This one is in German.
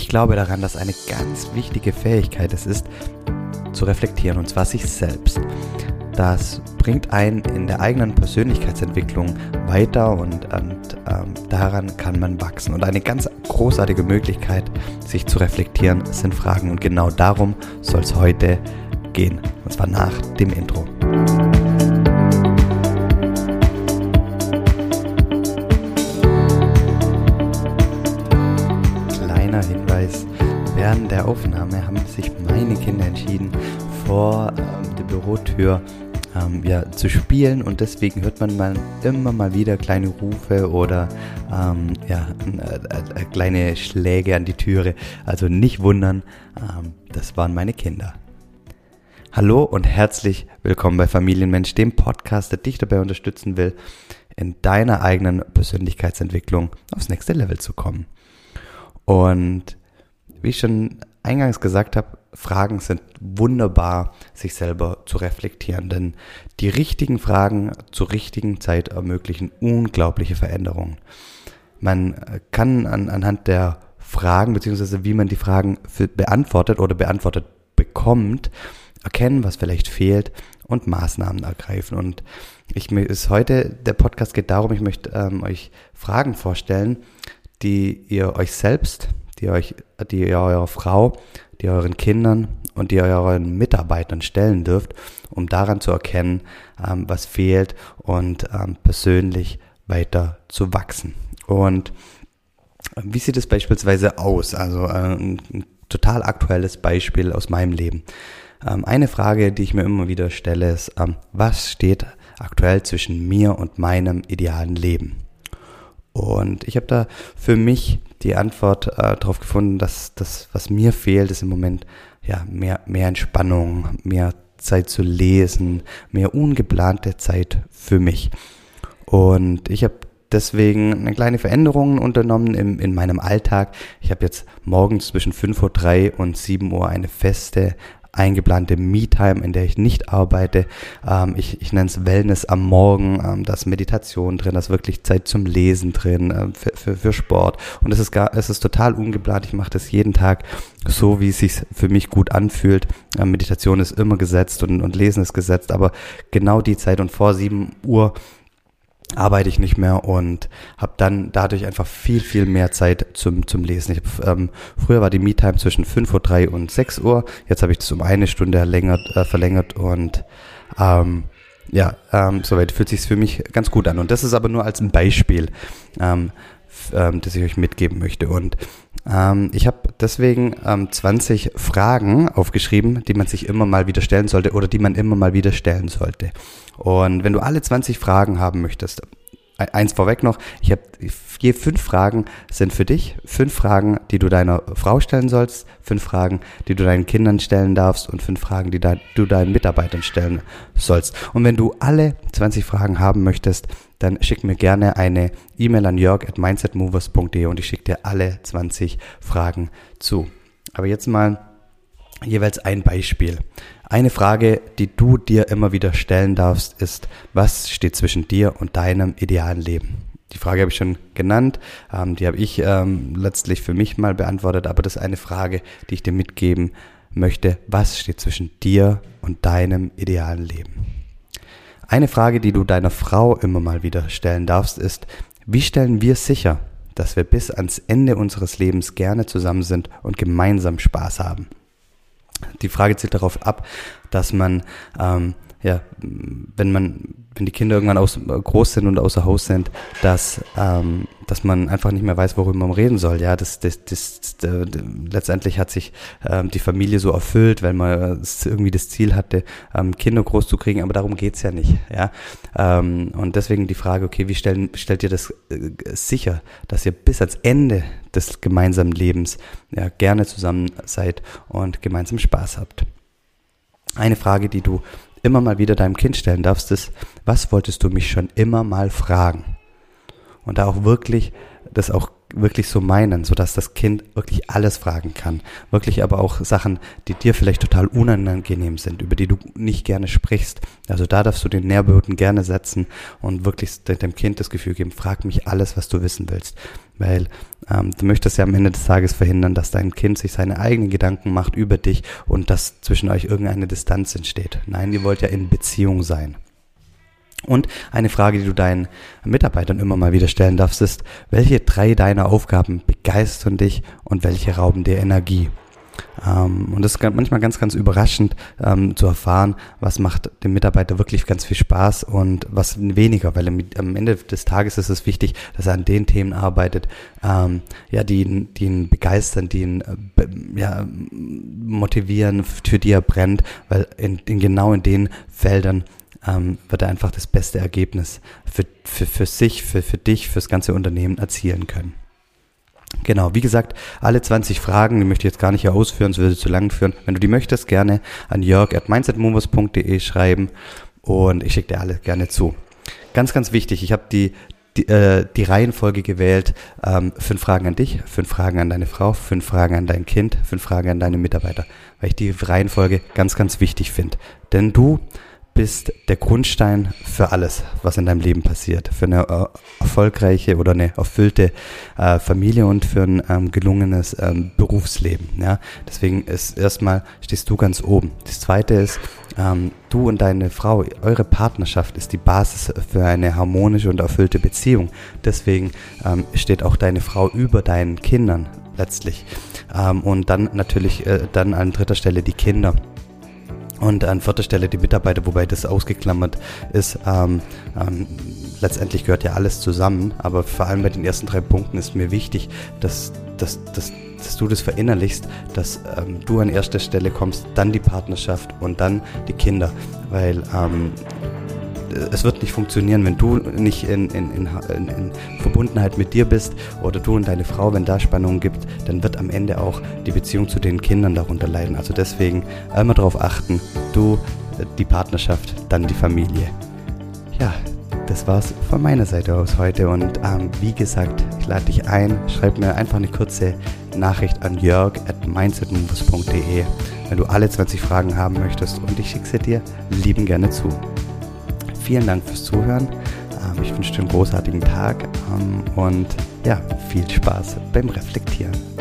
Ich glaube daran, dass eine ganz wichtige Fähigkeit es ist, zu reflektieren, und zwar sich selbst. Das bringt einen in der eigenen Persönlichkeitsentwicklung weiter und, und ähm, daran kann man wachsen. Und eine ganz großartige Möglichkeit, sich zu reflektieren, sind Fragen. Und genau darum soll es heute gehen. Und zwar nach dem Intro. Kleiner Hinweis. Während der Aufnahme haben sich meine Kinder entschieden, vor ähm, der Bürotür ähm, ja, zu spielen und deswegen hört man mal immer mal wieder kleine Rufe oder ähm, ja, äh, äh, kleine Schläge an die Türe. Also nicht wundern, ähm, das waren meine Kinder. Hallo und herzlich willkommen bei Familienmensch, dem Podcast, der dich dabei unterstützen will, in deiner eigenen Persönlichkeitsentwicklung aufs nächste Level zu kommen. Und wie ich schon eingangs gesagt habe, Fragen sind wunderbar, sich selber zu reflektieren, denn die richtigen Fragen zur richtigen Zeit ermöglichen unglaubliche Veränderungen. Man kann an, anhand der Fragen, beziehungsweise wie man die Fragen beantwortet oder beantwortet bekommt, erkennen, was vielleicht fehlt und Maßnahmen ergreifen. Und ich ist heute, der Podcast geht darum, ich möchte ähm, euch Fragen vorstellen, die ihr euch selbst, die euch, die ihr eurer Frau die euren Kindern und die euren Mitarbeitern stellen dürft, um daran zu erkennen, ähm, was fehlt und ähm, persönlich weiter zu wachsen. Und äh, wie sieht es beispielsweise aus? Also äh, ein, ein total aktuelles Beispiel aus meinem Leben. Ähm, eine Frage, die ich mir immer wieder stelle, ist, ähm, was steht aktuell zwischen mir und meinem idealen Leben? Und ich habe da für mich die Antwort äh, darauf gefunden, dass das, was mir fehlt, ist im Moment ja mehr, mehr Entspannung, mehr Zeit zu lesen, mehr ungeplante Zeit für mich. Und ich habe deswegen eine kleine Veränderung unternommen in, in meinem Alltag. Ich habe jetzt morgens zwischen 5.03 Uhr und 7 Uhr eine feste eingeplante Me-Time, in der ich nicht arbeite. Ähm, ich ich nenne es Wellness am Morgen, ähm, da ist Meditation drin, da ist wirklich Zeit zum Lesen drin, äh, für, für, für Sport. Und es ist gar, es ist total ungeplant. Ich mache das jeden Tag so, wie es sich für mich gut anfühlt. Äh, Meditation ist immer gesetzt und, und Lesen ist gesetzt, aber genau die Zeit und vor sieben Uhr arbeite ich nicht mehr und habe dann dadurch einfach viel, viel mehr Zeit zum, zum Lesen. Ich hab, ähm, früher war die Me-Time zwischen 5.03 Uhr und 6 Uhr, jetzt habe ich das um eine Stunde verlängert, äh, verlängert und ähm, ja, ähm, soweit fühlt sich für mich ganz gut an. Und das ist aber nur als ein Beispiel, ähm, ähm, das ich euch mitgeben möchte. Und ähm, ich habe deswegen ähm, 20 Fragen aufgeschrieben, die man sich immer mal wieder stellen sollte oder die man immer mal wieder stellen sollte. Und wenn du alle 20 Fragen haben möchtest, eins vorweg noch, ich habe vier, fünf Fragen sind für dich, fünf Fragen, die du deiner Frau stellen sollst, fünf Fragen, die du deinen Kindern stellen darfst und fünf Fragen, die du deinen Mitarbeitern stellen sollst. Und wenn du alle 20 Fragen haben möchtest, dann schick mir gerne eine E-Mail an jörg at mindsetmovers.de und ich schicke dir alle 20 Fragen zu. Aber jetzt mal jeweils ein Beispiel. Eine Frage, die du dir immer wieder stellen darfst, ist, was steht zwischen dir und deinem idealen Leben? Die Frage habe ich schon genannt, ähm, die habe ich ähm, letztlich für mich mal beantwortet, aber das ist eine Frage, die ich dir mitgeben möchte. Was steht zwischen dir und deinem idealen Leben? Eine Frage, die du deiner Frau immer mal wieder stellen darfst, ist, wie stellen wir sicher, dass wir bis ans Ende unseres Lebens gerne zusammen sind und gemeinsam Spaß haben? Die Frage zielt darauf ab, dass man, ähm, ja, wenn man, wenn die Kinder irgendwann aus, groß sind und außer Haus sind, dass, ähm, dass man einfach nicht mehr weiß, worüber man reden soll. Ja, das, das, das, das äh, letztendlich hat sich ähm, die Familie so erfüllt, weil man irgendwie das Ziel hatte, ähm, Kinder groß zu kriegen, aber darum geht's ja nicht. Ja, ähm, und deswegen die Frage, okay, wie stellen, stellt ihr das äh, sicher, dass ihr bis ans Ende des gemeinsamen Lebens ja, gerne zusammen seid und gemeinsam Spaß habt. Eine Frage, die du immer mal wieder deinem Kind stellen darfst, ist, was wolltest du mich schon immer mal fragen? Und da auch wirklich das auch wirklich so meinen, sodass das Kind wirklich alles fragen kann. Wirklich aber auch Sachen, die dir vielleicht total unangenehm sind, über die du nicht gerne sprichst. Also da darfst du den Nährboden gerne setzen und wirklich dem Kind das Gefühl geben, frag mich alles, was du wissen willst. Weil ähm, du möchtest ja am Ende des Tages verhindern, dass dein Kind sich seine eigenen Gedanken macht über dich und dass zwischen euch irgendeine Distanz entsteht. Nein, ihr wollt ja in Beziehung sein. Und eine Frage, die du deinen Mitarbeitern immer mal wieder stellen darfst, ist, welche drei deiner Aufgaben begeistern dich und welche rauben dir Energie? Ähm, und das ist manchmal ganz, ganz überraschend ähm, zu erfahren, was macht dem Mitarbeiter wirklich ganz viel Spaß und was weniger, weil am Ende des Tages ist es wichtig, dass er an den Themen arbeitet, ähm, ja, die ihn, die ihn begeistern, die ihn äh, ja, motivieren, für die er brennt, weil in, in genau in den Feldern ähm, wird er einfach das beste Ergebnis für, für, für sich, für, für dich, fürs ganze Unternehmen erzielen können. Genau, wie gesagt, alle 20 Fragen, die möchte ich jetzt gar nicht hier ausführen, es würde zu lang führen. Wenn du die möchtest, gerne an jörg at mindsetmovers.de schreiben und ich schicke dir alle gerne zu. Ganz, ganz wichtig, ich habe die, die, äh, die Reihenfolge gewählt, ähm, fünf Fragen an dich, fünf Fragen an deine Frau, fünf Fragen an dein Kind, fünf Fragen an deine Mitarbeiter, weil ich die Reihenfolge ganz, ganz wichtig finde. Denn du bist der Grundstein für alles, was in deinem Leben passiert. Für eine äh, erfolgreiche oder eine erfüllte äh, Familie und für ein ähm, gelungenes ähm, Berufsleben. Ja? Deswegen ist erstmal stehst du ganz oben. Das zweite ist, ähm, du und deine Frau, eure Partnerschaft ist die Basis für eine harmonische und erfüllte Beziehung. Deswegen steht auch deine Frau über deinen Kindern letztlich. Und dann natürlich äh, dann an dritter Stelle die Kinder. Und an vierter Stelle die Mitarbeiter, wobei das ausgeklammert ist. Ähm, ähm, letztendlich gehört ja alles zusammen, aber vor allem bei den ersten drei Punkten ist mir wichtig, dass, dass, dass, dass du das verinnerlichst, dass ähm, du an erster Stelle kommst, dann die Partnerschaft und dann die Kinder, weil ähm, es wird nicht funktionieren, wenn du nicht in, in, in, in, Verbundenheit mit dir bist oder du und deine Frau, wenn da Spannungen gibt, dann wird am Ende auch die Beziehung zu den Kindern darunter leiden. Also deswegen immer darauf achten, du, die Partnerschaft, dann die Familie. Ja, das war's von meiner Seite aus heute und ähm, wie gesagt, ich lade dich ein, schreib mir einfach eine kurze Nachricht an jörg at mindsetmovers.de, wenn du alle 20 Fragen haben möchtest und ich schicke sie dir lieben gerne zu vielen Dank fürs Zuhören. Ähm, ich wünsche dir einen großartigen Tag ähm, und ja, viel Spaß beim Reflektieren.